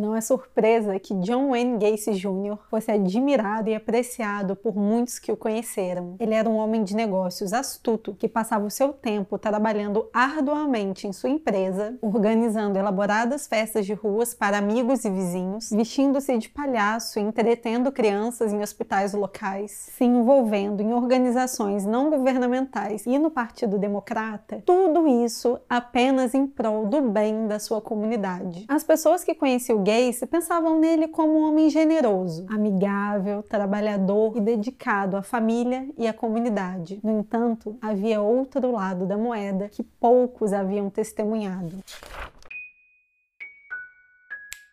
Não é surpresa que John Wayne Gacy Jr. fosse admirado e apreciado por muitos que o conheceram. Ele era um homem de negócios astuto que passava o seu tempo trabalhando arduamente em sua empresa, organizando elaboradas festas de ruas para amigos e vizinhos, vestindo-se de palhaço e entretendo crianças em hospitais locais, se envolvendo em organizações não governamentais e no Partido Democrata, tudo isso apenas em prol do bem da sua comunidade. As pessoas que conheciam Gacy pensavam nele como um homem generoso, amigável, trabalhador e dedicado à família e à comunidade. No entanto, havia outro lado da moeda que poucos haviam testemunhado.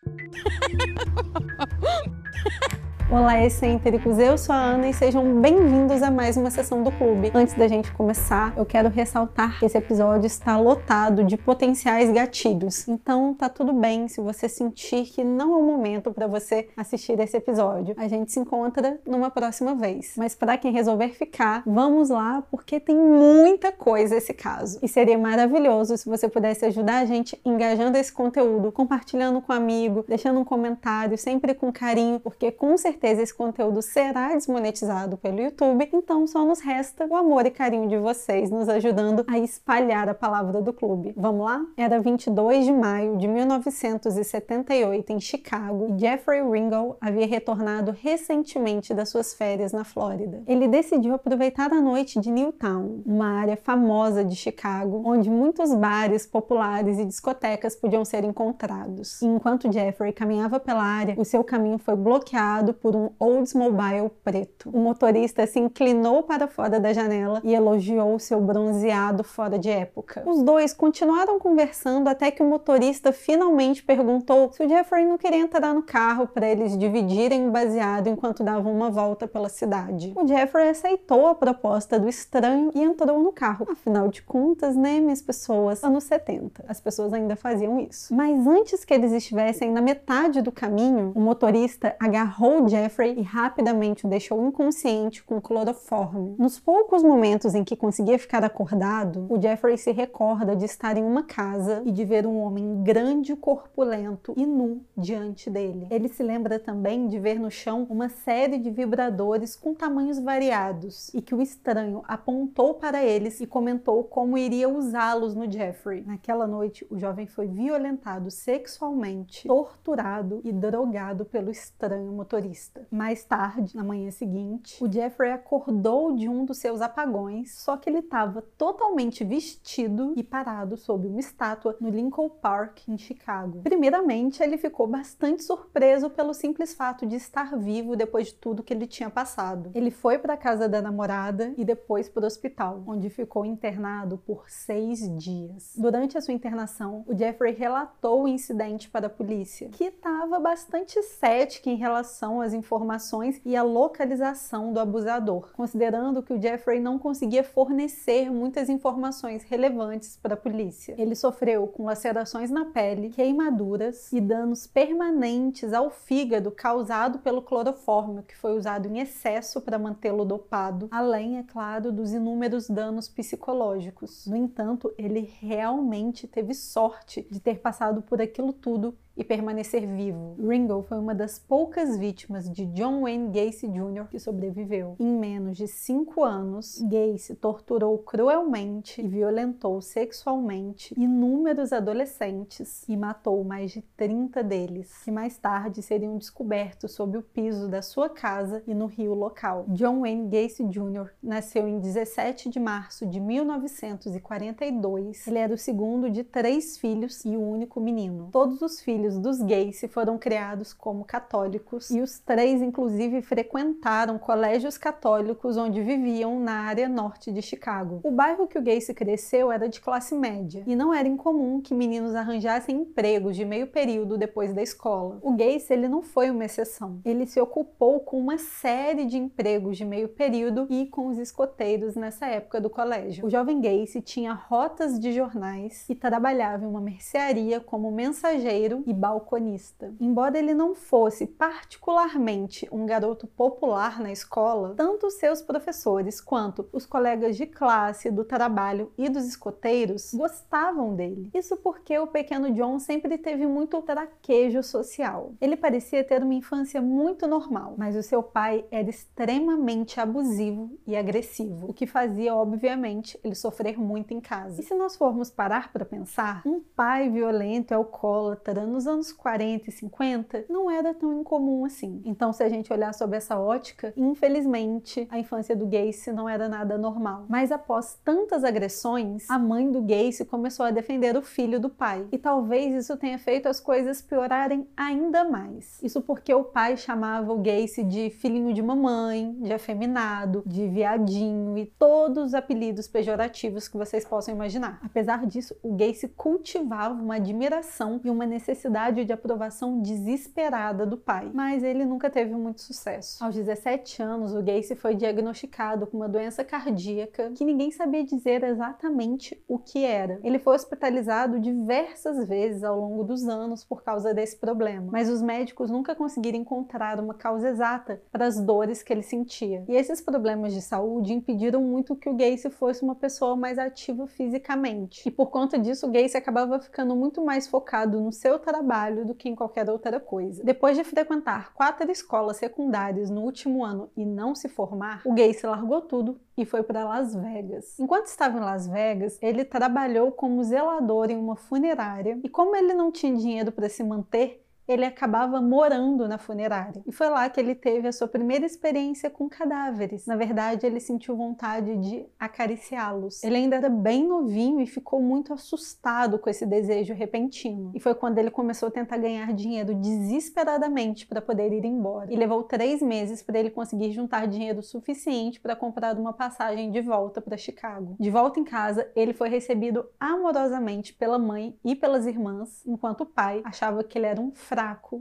Olá, excêntricos! Eu sou a Ana e sejam bem-vindos a mais uma sessão do clube. Antes da gente começar, eu quero ressaltar que esse episódio está lotado de potenciais gatilhos. Então, tá tudo bem se você sentir que não é o momento para você assistir esse episódio. A gente se encontra numa próxima vez. Mas para quem resolver ficar, vamos lá, porque tem muita coisa esse caso. E seria maravilhoso se você pudesse ajudar a gente engajando esse conteúdo, compartilhando com um amigo, deixando um comentário, sempre com carinho, porque com certeza certeza esse conteúdo será desmonetizado pelo YouTube, então só nos resta o amor e carinho de vocês nos ajudando a espalhar a palavra do clube. Vamos lá? Era 22 de maio de 1978 em Chicago e Jeffrey Ringel havia retornado recentemente das suas férias na Flórida. Ele decidiu aproveitar a noite de Newtown, uma área famosa de Chicago, onde muitos bares populares e discotecas podiam ser encontrados. E enquanto Jeffrey caminhava pela área, o seu caminho foi bloqueado por por um Oldsmobile preto. O motorista se inclinou para fora da janela e elogiou seu bronzeado fora de época. Os dois continuaram conversando até que o motorista finalmente perguntou se o Jeffrey não queria entrar no carro para eles dividirem o baseado enquanto davam uma volta pela cidade. O Jeffrey aceitou a proposta do estranho e entrou no carro. Afinal de contas, né, minhas pessoas, anos 70, as pessoas ainda faziam isso. Mas antes que eles estivessem na metade do caminho, o motorista agarrou o Jeffrey e rapidamente o deixou inconsciente com cloroforme. Nos poucos momentos em que conseguia ficar acordado, o Jeffrey se recorda de estar em uma casa e de ver um homem grande, corpulento e nu diante dele. Ele se lembra também de ver no chão uma série de vibradores com tamanhos variados e que o estranho apontou para eles e comentou como iria usá-los no Jeffrey. Naquela noite, o jovem foi violentado sexualmente, torturado e drogado pelo estranho motorista. Mais tarde, na manhã seguinte, o Jeffrey acordou de um dos seus apagões, só que ele estava totalmente vestido e parado sob uma estátua no Lincoln Park, em Chicago. Primeiramente, ele ficou bastante surpreso pelo simples fato de estar vivo depois de tudo que ele tinha passado. Ele foi para a casa da namorada e depois para o hospital, onde ficou internado por seis dias. Durante a sua internação, o Jeffrey relatou o incidente para a polícia, que estava bastante cética em relação às informações e a localização do abusador, considerando que o Jeffrey não conseguia fornecer muitas informações relevantes para a polícia. Ele sofreu com lacerações na pele, queimaduras e danos permanentes ao fígado causado pelo clorofórmio, que foi usado em excesso para mantê-lo dopado, além, é claro, dos inúmeros danos psicológicos. No entanto, ele realmente teve sorte de ter passado por aquilo tudo e permanecer vivo. Ringo foi uma das poucas vítimas de John Wayne Gacy Jr. que sobreviveu. Em menos de cinco anos, Gacy torturou cruelmente e violentou sexualmente inúmeros adolescentes e matou mais de 30 deles, que mais tarde seriam descobertos sob o piso da sua casa e no rio local. John Wayne Gacy Jr. nasceu em 17 de março de 1942. Ele era o segundo de três filhos e o único menino. Todos os filhos dos Gacy foram criados como católicos e os três, inclusive, frequentaram colégios católicos onde viviam na área norte de Chicago. O bairro que o Gacy cresceu era de classe média e não era incomum que meninos arranjassem empregos de meio período depois da escola. O Gacy ele não foi uma exceção. Ele se ocupou com uma série de empregos de meio período e com os escoteiros nessa época do colégio. O jovem Gacy tinha rotas de jornais e trabalhava em uma mercearia como mensageiro e balconista. Embora ele não fosse particularmente um garoto popular na escola, tanto seus professores quanto os colegas de classe, do trabalho e dos escoteiros gostavam dele. Isso porque o pequeno John sempre teve muito traquejo social. Ele parecia ter uma infância muito normal, mas o seu pai era extremamente abusivo e agressivo, o que fazia, obviamente, ele sofrer muito em casa. E se nós formos parar para pensar, um pai violento alcoólatra nos anos 40 e 50 não era tão incomum assim. Então, se a gente olhar sob essa ótica, infelizmente, a infância do Gacy não era nada normal. Mas após tantas agressões, a mãe do Gacy começou a defender o filho do pai. E talvez isso tenha feito as coisas piorarem ainda mais. Isso porque o pai chamava o Gacy de filhinho de mamãe, de afeminado, de viadinho e todos os apelidos pejorativos que vocês possam imaginar. Apesar disso, o Gacy cultivava uma admiração e uma necessidade de aprovação desesperada do pai, mas ele nunca teve muito sucesso. Aos 17 anos, o Gacy foi diagnosticado com uma doença cardíaca que ninguém sabia dizer exatamente o que era. Ele foi hospitalizado diversas vezes ao longo dos anos por causa desse problema, mas os médicos nunca conseguiram encontrar uma causa exata para as dores que ele sentia. E esses problemas de saúde impediram muito que o Gacy fosse uma pessoa mais ativa fisicamente. E por conta disso, o Gacy acabava ficando muito mais focado no seu trabalho do que em qualquer outra coisa. Depois de frequentar quatro escolas secundárias no último ano e não se formar, o Gacy largou tudo e foi para Las Vegas. Enquanto estava em Las Vegas, ele trabalhou como zelador em uma funerária e como ele não tinha dinheiro para se manter, ele acabava morando na funerária. E foi lá que ele teve a sua primeira experiência com cadáveres. Na verdade, ele sentiu vontade de acariciá-los. Ele ainda era bem novinho e ficou muito assustado com esse desejo repentino. E foi quando ele começou a tentar ganhar dinheiro desesperadamente para poder ir embora. E levou três meses para ele conseguir juntar dinheiro suficiente para comprar uma passagem de volta para Chicago. De volta em casa, ele foi recebido amorosamente pela mãe e pelas irmãs, enquanto o pai achava que ele era um fraco,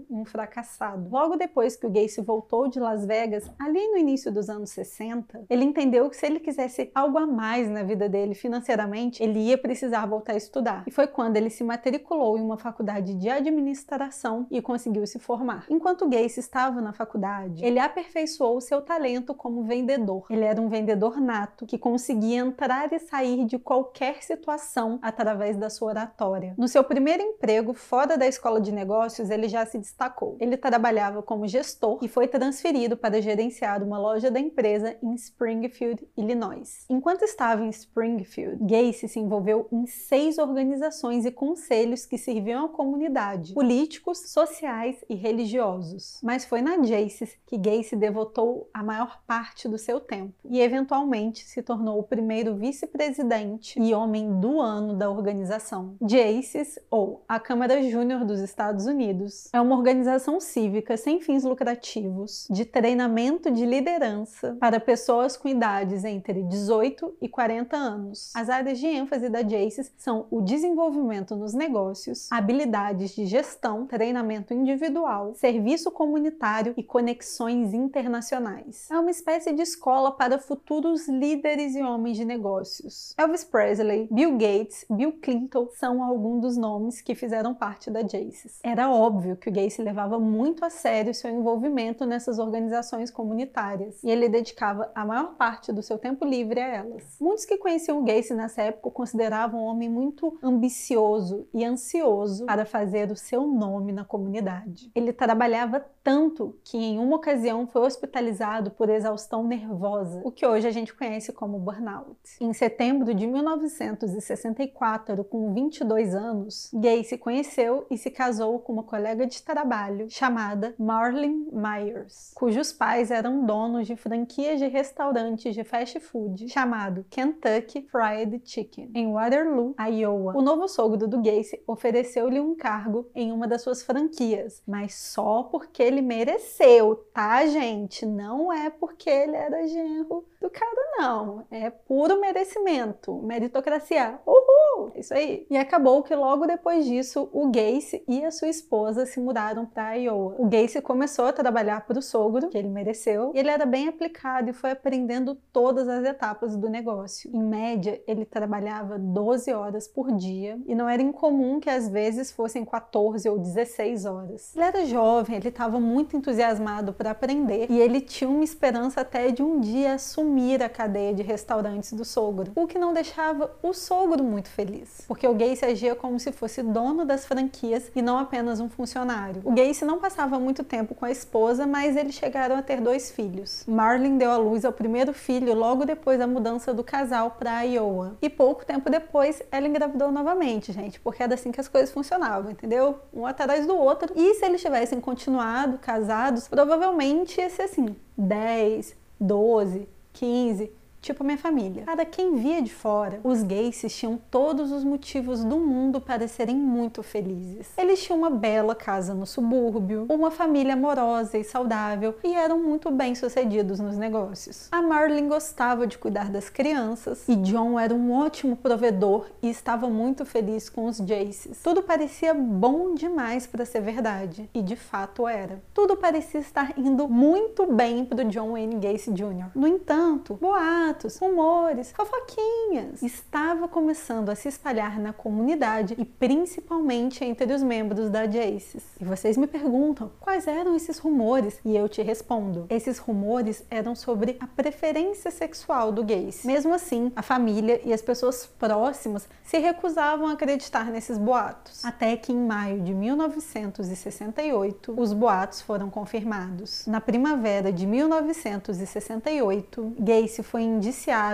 um fracassado. Logo depois que o Gacy voltou de Las Vegas, ali no início dos anos 60, ele entendeu que se ele quisesse algo a mais na vida dele financeiramente, ele ia precisar voltar a estudar. E foi quando ele se matriculou em uma faculdade de administração e conseguiu se formar. Enquanto o Gacy estava na faculdade, ele aperfeiçoou seu talento como vendedor. Ele era um vendedor nato que conseguia entrar e sair de qualquer situação através da sua oratória. No seu primeiro emprego fora da escola de negócios, ele já se destacou. Ele trabalhava como gestor e foi transferido para gerenciar uma loja da empresa em Springfield, Illinois. Enquanto estava em Springfield, Gacy se envolveu em seis organizações e conselhos que serviam à comunidade, políticos, sociais e religiosos. Mas foi na Jaycees que Gacy devotou a maior parte do seu tempo e eventualmente se tornou o primeiro vice-presidente e homem do ano da organização. Jaycees, ou a Câmara Júnior dos Estados Unidos, é uma organização cívica sem fins lucrativos de treinamento de liderança para pessoas com idades entre 18 e 40 anos. As áreas de ênfase da Jaycees são o desenvolvimento nos negócios, habilidades de gestão, treinamento individual, serviço comunitário e conexões internacionais. É uma espécie de escola para futuros líderes e homens de negócios. Elvis Presley, Bill Gates, Bill Clinton são alguns dos nomes que fizeram parte da Jaycees. Era óbvio que o Gacy levava muito a sério seu envolvimento nessas organizações comunitárias e ele dedicava a maior parte do seu tempo livre a elas. Muitos que conheciam o Gacy nessa época o consideravam um homem muito ambicioso e ansioso para fazer o seu nome na comunidade. Ele trabalhava tanto que em uma ocasião foi hospitalizado por exaustão nervosa, o que hoje a gente conhece como burnout. Em setembro de 1964, com 22 anos, Gacy conheceu e se casou com uma colega de trabalho chamada Marlene Myers, cujos pais eram donos de franquias de restaurantes de fast food chamado Kentucky Fried Chicken, em Waterloo, Iowa. O novo sogro do Gacy ofereceu-lhe um cargo em uma das suas franquias, mas só porque ele mereceu, tá, gente? Não é porque ele era genro do cara, não. É puro merecimento, meritocracia. Uhul! É isso aí. E acabou que logo depois disso, o Gacy e a sua esposa se mudaram para Iowa. O Gacy começou a trabalhar para o sogro, que ele mereceu, e ele era bem aplicado e foi aprendendo todas as etapas do negócio. Em média, ele trabalhava 12 horas por dia e não era incomum que às vezes fossem 14 ou 16 horas. Ele era jovem, ele estava muito entusiasmado para aprender e ele tinha uma esperança até de um dia assumir a cadeia de restaurantes do sogro, o que não deixava o sogro muito feliz, porque o Gacy agia como se fosse dono das franquias e não apenas um funcionário. O Gacy não passava muito tempo com a esposa, mas eles chegaram a ter dois filhos. Marlin deu à luz ao primeiro filho logo depois da mudança do casal para Iowa. E pouco tempo depois, ela engravidou novamente, gente, porque era assim que as coisas funcionavam, entendeu? Um atrás do outro. E se eles tivessem continuado casados, provavelmente ia ser assim: 10, 12, 15, tipo minha família. Para quem via de fora, os gays tinham todos os motivos do mundo para serem muito felizes. Eles tinham uma bela casa no subúrbio, uma família amorosa e saudável e eram muito bem sucedidos nos negócios. A Marlene gostava de cuidar das crianças e John era um ótimo provedor e estava muito feliz com os Jaces. Tudo parecia bom demais para ser verdade e de fato era. Tudo parecia estar indo muito bem para John Wayne Gacy Jr. No entanto, boatos boatos, rumores, fofoquinhas. Estava começando a se espalhar na comunidade e principalmente entre os membros da Jaces. E vocês me perguntam quais eram esses rumores e eu te respondo. Esses rumores eram sobre a preferência sexual do gays. Mesmo assim, a família e as pessoas próximas se recusavam a acreditar nesses boatos. Até que em maio de 1968, os boatos foram confirmados. Na primavera de 1968, Gacy foi indiciado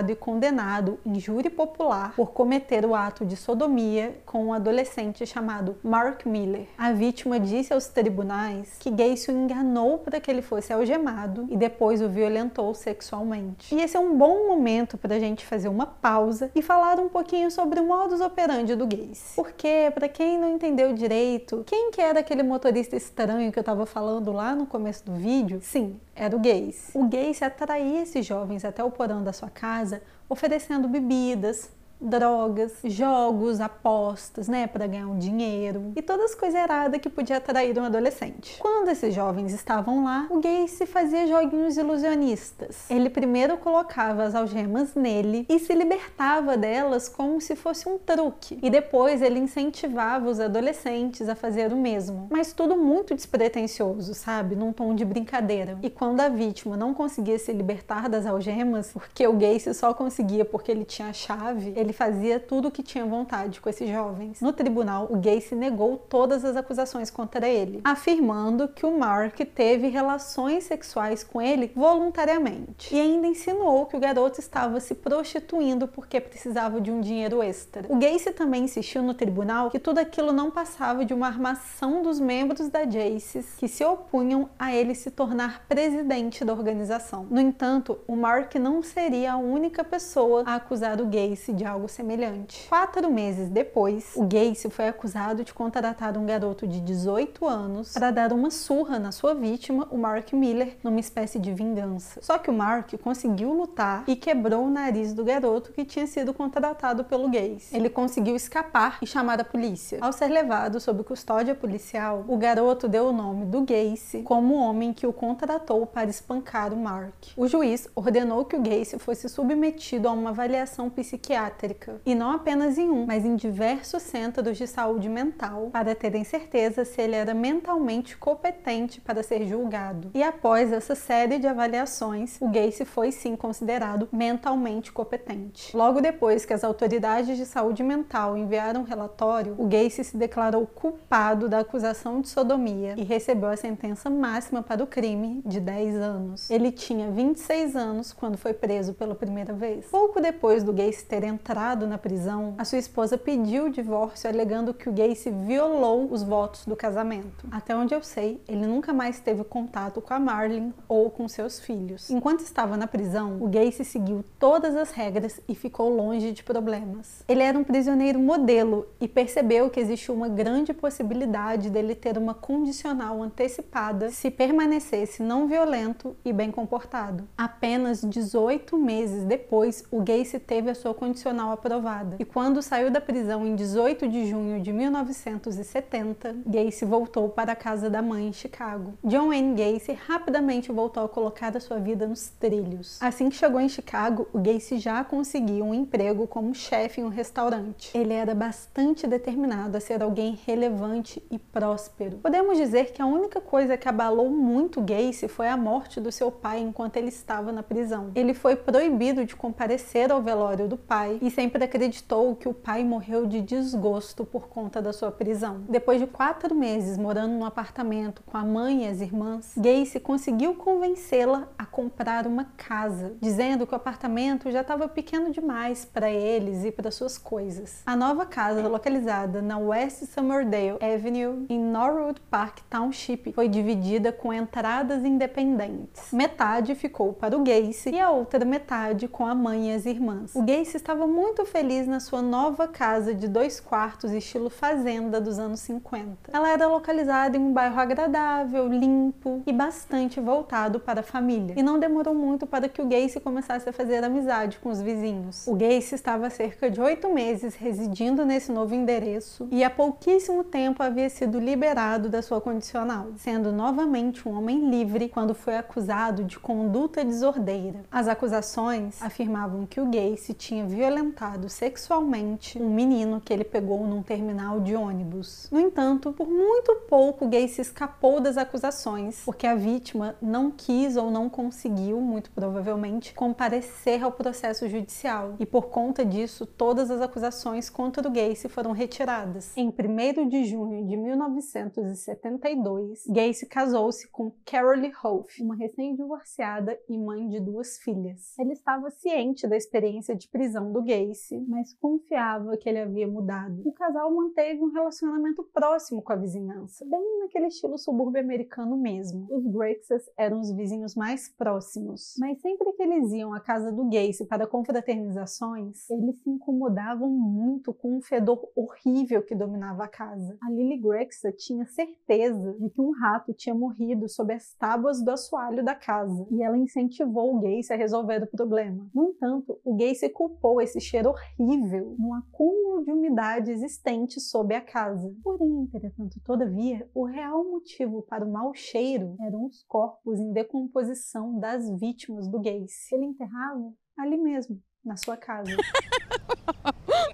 e condenado em júri popular por cometer o ato de sodomia com um adolescente chamado Mark Miller. A vítima disse aos tribunais que Gacy o enganou para que ele fosse algemado e depois o violentou sexualmente. E esse é um bom momento para a gente fazer uma pausa e falar um pouquinho sobre o modus operandi do Gacy. Porque, para quem não entendeu direito, quem que era aquele motorista estranho que eu estava falando lá no começo do vídeo? Sim, era o Gacy. O Gacy atraía esses jovens até o porão da sua casa, oferecendo bebidas, drogas, jogos, apostas, né, para ganhar um dinheiro e todas as coisas erradas que podia atrair um adolescente. Quando esses jovens estavam lá, o se fazia joguinhos ilusionistas. Ele primeiro colocava as algemas nele e se libertava delas como se fosse um truque. E depois ele incentivava os adolescentes a fazer o mesmo. Mas tudo muito despretensioso, sabe? Num tom de brincadeira. E quando a vítima não conseguia se libertar das algemas, porque o gay só conseguia porque ele tinha a chave, ele fazia tudo o que tinha vontade com esses jovens. No tribunal, o Gacy negou todas as acusações contra ele, afirmando que o Mark teve relações sexuais com ele voluntariamente. E ainda insinuou que o garoto estava se prostituindo porque precisava de um dinheiro extra. O Gacy também insistiu no tribunal que tudo aquilo não passava de uma armação dos membros da Jaces que se opunham a ele se tornar presidente da organização. No entanto, o Mark não seria a única pessoa a acusar o Gacy de algo semelhante. Quatro meses depois, o Gacy foi acusado de contratar um garoto de 18 anos para dar uma surra na sua vítima, o Mark Miller, numa espécie de vingança. Só que o Mark conseguiu lutar e quebrou o nariz do garoto que tinha sido contratado pelo Gacy. Ele conseguiu escapar e chamar a polícia. Ao ser levado sob custódia policial, o garoto deu o nome do Gacy como o homem que o contratou para espancar o Mark. O juiz ordenou que o Gacy fosse submetido a uma avaliação psiquiátrica psiquiátrica, e não apenas em um, mas em diversos centros de saúde mental, para terem certeza se ele era mentalmente competente para ser julgado. E após essa série de avaliações, o Gacy foi sim considerado mentalmente competente. Logo depois que as autoridades de saúde mental enviaram um relatório, o Gacy se declarou culpado da acusação de sodomia e recebeu a sentença máxima para o crime de 10 anos. Ele tinha 26 anos quando foi preso pela primeira vez. Pouco depois do Gacy ter entrado entrado na prisão, a sua esposa pediu o divórcio alegando que o Gacy violou os votos do casamento. Até onde eu sei, ele nunca mais teve contato com a Marlene ou com seus filhos. Enquanto estava na prisão, o Gacy seguiu todas as regras e ficou longe de problemas. Ele era um prisioneiro modelo e percebeu que existe uma grande possibilidade dele ter uma condicional antecipada se permanecesse não violento e bem comportado. Apenas 18 meses depois, o Gacy teve a sua condicional aprovada. E quando saiu da prisão em 18 de junho de 1970, Gacy voltou para a casa da mãe em Chicago. John Wayne Gacy rapidamente voltou a colocar a sua vida nos trilhos. Assim que chegou em Chicago, o Gacy já conseguiu um emprego como chefe em um restaurante. Ele era bastante determinado a ser alguém relevante e próspero. Podemos dizer que a única coisa que abalou muito Gacy foi a morte do seu pai enquanto ele estava na prisão. Ele foi proibido de comparecer ao velório do pai e sempre acreditou que o pai morreu de desgosto por conta da sua prisão. Depois de quatro meses morando num apartamento com a mãe e as irmãs, Gacy conseguiu convencê-la a comprar uma casa, dizendo que o apartamento já estava pequeno demais para eles e para suas coisas. A nova casa, localizada na West Summerdale Avenue, em Norwood Park Township, foi dividida com entradas independentes. Metade ficou para o Gacy e a outra metade com a mãe e as irmãs. O Gacy estava muito feliz na sua nova casa de dois quartos estilo fazenda dos anos 50. Ela era localizada em um bairro agradável, limpo e bastante voltado para a família. E não demorou muito para que o Gacy começasse a fazer amizade com os vizinhos. O Gacy estava há cerca de oito meses residindo nesse novo endereço e há pouquíssimo tempo havia sido liberado da sua condicional, sendo novamente um homem livre quando foi acusado de conduta desordeira. As acusações afirmavam que o Gacy tinha violentado sexualmente um menino que ele pegou num terminal de ônibus. No entanto, por muito pouco Gacy escapou das acusações, porque a vítima não quis ou não conseguiu, muito provavelmente, comparecer ao processo judicial. E por conta disso, todas as acusações contra o Gacy foram retiradas. Em 1 de junho de 1972, Gacy casou-se com Carolee Hoff, uma recém-divorciada e mãe de duas filhas. Ele estava ciente da experiência de prisão do Gacy, mas confiava que ele havia mudado. O casal manteve um relacionamento próximo com a vizinhança, bem naquele estilo subúrbio americano mesmo. Os Grexas eram os vizinhos mais próximos, mas sempre que eles iam à casa do Gacy para confraternizações, eles se incomodavam muito com um fedor horrível que dominava a casa. A Lily Grexa tinha certeza de que um rato tinha morrido sob as tábuas do assoalho da casa, e ela incentivou o Gacy a resolver o problema. No entanto, o Gacy culpou esse cheiro horrível no acúmulo de umidade existente sob a casa. Porém, entretanto, todavia, o real motivo para o mau cheiro eram os corpos em decomposição das vítimas do Gacy. Ele enterrava ali mesmo, na sua casa.